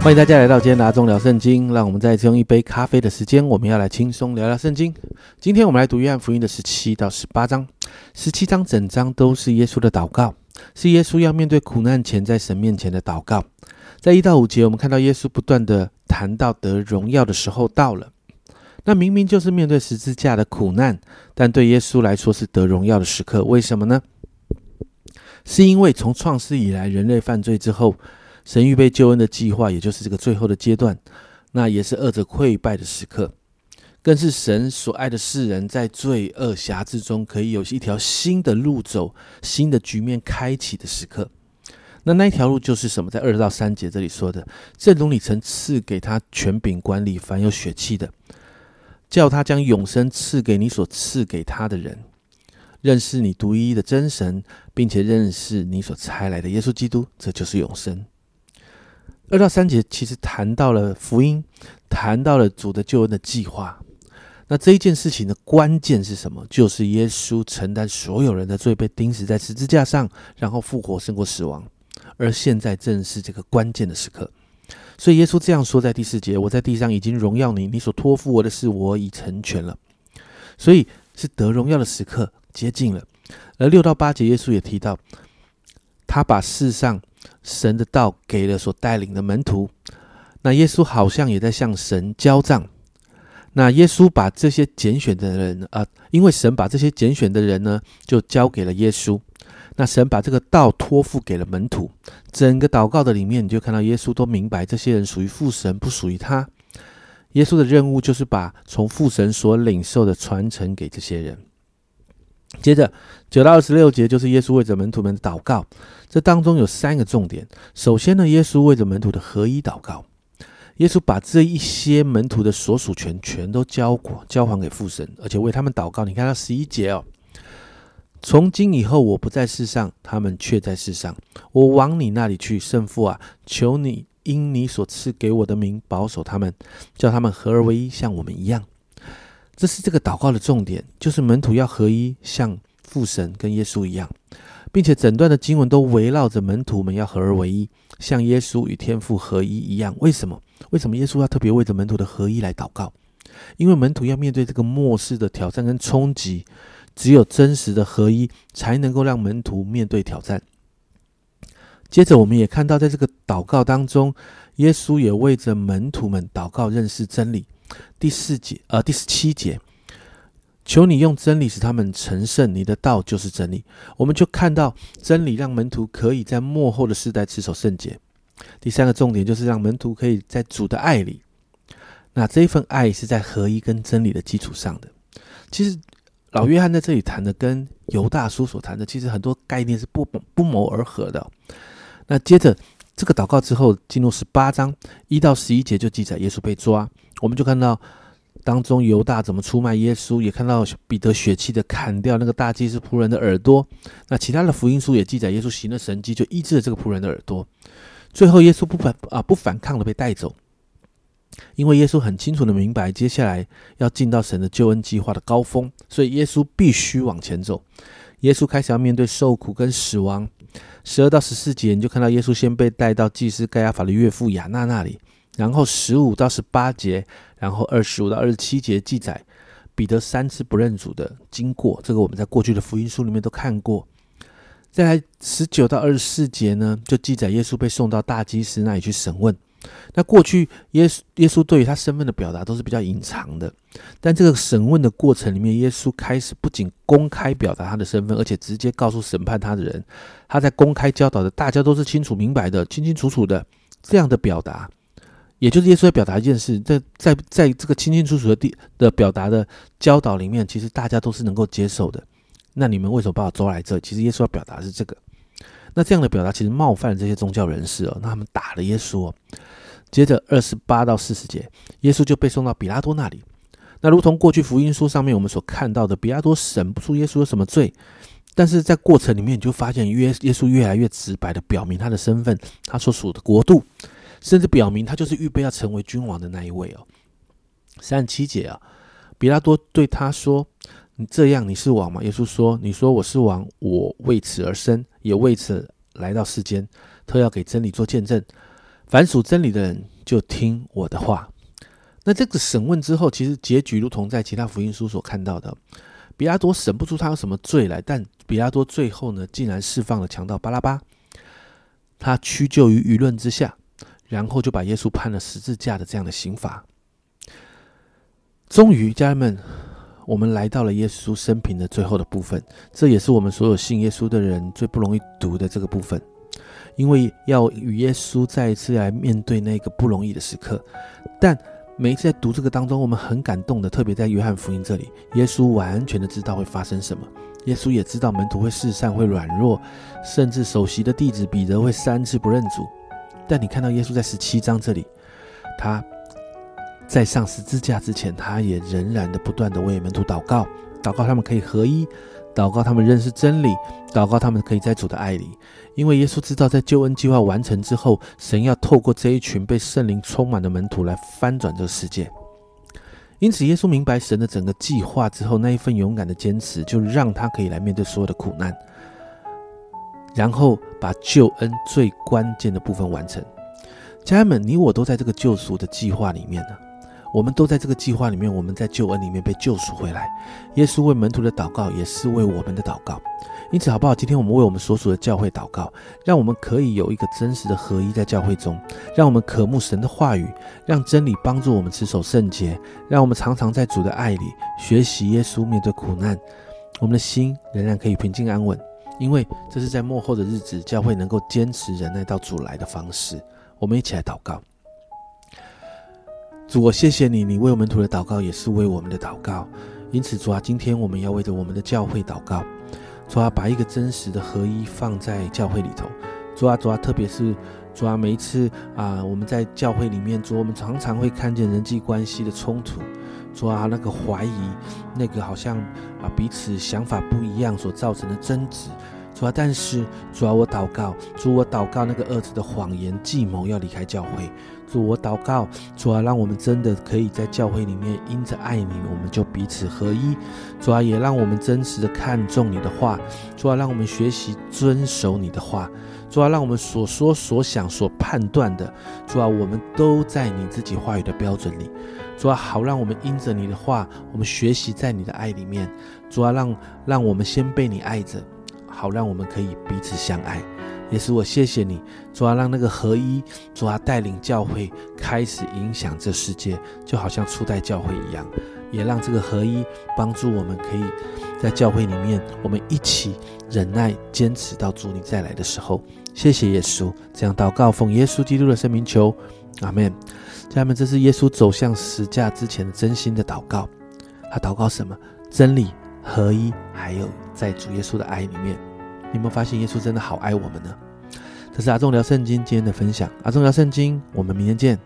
欢迎大家来到今天的阿中聊圣经，让我们再次用一杯咖啡的时间，我们要来轻松聊聊圣经。今天我们来读约翰福音的十七到十八章，十七章整章都是耶稣的祷告，是耶稣要面对苦难前在神面前的祷告。在一到五节，我们看到耶稣不断的谈到得荣耀的时候到了。那明明就是面对十字架的苦难，但对耶稣来说是得荣耀的时刻。为什么呢？是因为从创世以来，人类犯罪之后。神预备救恩的计划，也就是这个最后的阶段，那也是恶者溃败的时刻，更是神所爱的世人在罪恶辖制中可以有一条新的路走、新的局面开启的时刻。那那一条路就是什么？在二到三节这里说的，正如你曾赐给他权柄管理凡有血气的，叫他将永生赐给你所赐给他的人，认识你独一的真神，并且认识你所差来的耶稣基督，这就是永生。二到三节其实谈到了福音，谈到了主的救恩的计划。那这一件事情的关键是什么？就是耶稣承担所有人的罪，被钉死在十字架上，然后复活胜过死亡。而现在正是这个关键的时刻。所以耶稣这样说，在第四节：“我在地上已经荣耀你，你所托付我的事，我已成全了。”所以是得荣耀的时刻接近了。而六到八节，耶稣也提到，他把世上。神的道给了所带领的门徒，那耶稣好像也在向神交账。那耶稣把这些拣选的人啊，因为神把这些拣选的人呢，就交给了耶稣。那神把这个道托付给了门徒。整个祷告的里面，你就看到耶稣都明白，这些人属于父神，不属于他。耶稣的任务就是把从父神所领受的传承给这些人。接着九到二十六节就是耶稣为着门徒们的祷告，这当中有三个重点。首先呢，耶稣为着门徒的合一祷告，耶稣把这一些门徒的所属权全都交过交还给父神，而且为他们祷告。你看到十一节哦，从今以后我不在世上，他们却在世上。我往你那里去，圣父啊，求你因你所赐给我的名保守他们，叫他们合而为一，像我们一样。这是这个祷告的重点，就是门徒要合一，像父神跟耶稣一样，并且整段的经文都围绕着门徒们要合而为一，像耶稣与天父合一一样。为什么？为什么耶稣要特别为着门徒的合一来祷告？因为门徒要面对这个末世的挑战跟冲击，只有真实的合一，才能够让门徒面对挑战。接着，我们也看到，在这个祷告当中，耶稣也为着门徒们祷告，认识真理。第四节，呃，第十七节，求你用真理使他们成圣，你的道就是真理。我们就看到真理让门徒可以在末后的世代持守圣洁。第三个重点就是让门徒可以在主的爱里，那这一份爱是在合一跟真理的基础上的。其实老约翰在这里谈的跟犹大叔所谈的，其实很多概念是不不谋而合的。那接着这个祷告之后，进入十八章一到十一节就记载耶稣被抓。我们就看到当中犹大怎么出卖耶稣，也看到彼得血气的砍掉那个大祭司仆人的耳朵。那其他的福音书也记载耶稣行了神迹，就医治了这个仆人的耳朵。最后耶稣不反啊不反抗的被带走，因为耶稣很清楚的明白接下来要进到神的救恩计划的高峰，所以耶稣必须往前走。耶稣开始要面对受苦跟死亡。十二到十四节你就看到耶稣先被带到祭司盖亚法的岳父亚纳那里。然后十五到十八节，然后二十五到二十七节记载彼得三次不认主的经过，这个我们在过去的福音书里面都看过。再来十九到二十四节呢，就记载耶稣被送到大祭司那里去审问。那过去耶稣耶稣对于他身份的表达都是比较隐藏的，但这个审问的过程里面，耶稣开始不仅公开表达他的身份，而且直接告诉审判他的人，他在公开教导的，大家都是清楚明白的，清清楚楚的这样的表达。也就是耶稣在表达一件事，在在在这个清清楚楚的地的表达的教导里面，其实大家都是能够接受的。那你们为什么把我抓来这？其实耶稣要表达是这个。那这样的表达其实冒犯了这些宗教人士哦，那他们打了耶稣。接着二十八到四十节，耶稣就被送到比拉多那里。那如同过去福音书上面我们所看到的，比拉多审不出耶稣有什么罪，但是在过程里面你就发现约耶稣越来越直白的表明他的身份，他所属的国度。甚至表明他就是预备要成为君王的那一位哦。三十七节啊，比拉多对他说：“你这样，你是王吗？”耶稣说：“你说我是王，我为此而生，也为此来到世间，特要给真理做见证。凡属真理的人就听我的话。那这个审问之后，其实结局如同在其他福音书所看到的，比拉多审不出他有什么罪来，但比拉多最后呢，竟然释放了强盗巴拉巴，他屈就于舆论之下，然后就把耶稣判了十字架的这样的刑罚。终于，家人们，我们来到了耶稣生平的最后的部分，这也是我们所有信耶稣的人最不容易读的这个部分，因为要与耶稣再一次来面对那个不容易的时刻。但每一次在读这个当中，我们很感动的，特别在约翰福音这里，耶稣完全的知道会发生什么，耶稣也知道门徒会四散、会软弱，甚至首席的弟子彼得会三次不认主。但你看到耶稣在十七章这里，他。在上十字架之前，他也仍然的不断的为门徒祷告，祷告他们可以合一，祷告他们认识真理，祷告他们可以在主的爱里。因为耶稣知道，在救恩计划完成之后，神要透过这一群被圣灵充满的门徒来翻转这个世界。因此，耶稣明白神的整个计划之后，那一份勇敢的坚持，就让他可以来面对所有的苦难，然后把救恩最关键的部分完成。家人们，你我都在这个救赎的计划里面呢。我们都在这个计划里面，我们在救恩里面被救赎回来。耶稣为门徒的祷告，也是为我们的祷告。因此，好不好？今天我们为我们所属的教会祷告，让我们可以有一个真实的合一在教会中，让我们渴慕神的话语，让真理帮助我们持守圣洁，让我们常常在主的爱里学习耶稣面对苦难，我们的心仍然可以平静安稳，因为这是在幕后的日子，教会能够坚持忍耐到主来的方式。我们一起来祷告。主，我谢谢你，你为我们徒的祷告也是为我们的祷告。因此，主啊，今天我们要为着我们的教会祷告。主啊，把一个真实的合一放在教会里头。主啊，主啊，特别是主啊，每一次啊，我们在教会里面，主，我们常常会看见人际关系的冲突。主啊，那个怀疑，那个好像啊彼此想法不一样所造成的争执。主啊，但是主啊，我祷告，主我祷告那个恶子的谎言计谋要离开教会。主我祷告，主啊，让我们真的可以在教会里面因着爱你，我们就彼此合一。主啊，也让我们真实的看重你的话。主啊，让我们学习遵守你的话。主啊，让我们所说所想所判断的，主啊，我们都在你自己话语的标准里。主啊，好让我们因着你的话，我们学习在你的爱里面。主啊，让让我们先被你爱着。好，让我们可以彼此相爱，也是我谢谢你，主啊，让那个合一，主啊，带领教会开始影响这世界，就好像初代教会一样，也让这个合一帮助我们可以在教会里面，我们一起忍耐坚持到主你再来的时候。谢谢耶稣，这样祷告奉耶稣基督的圣名求，阿门。家人们，这是耶稣走向十架之前的真心的祷告，他祷告什么？真理、合一，还有在主耶稣的爱里面。你有没有发现耶稣真的好爱我们呢？这是阿忠聊圣经今天的分享。阿忠聊圣经，我们明天见。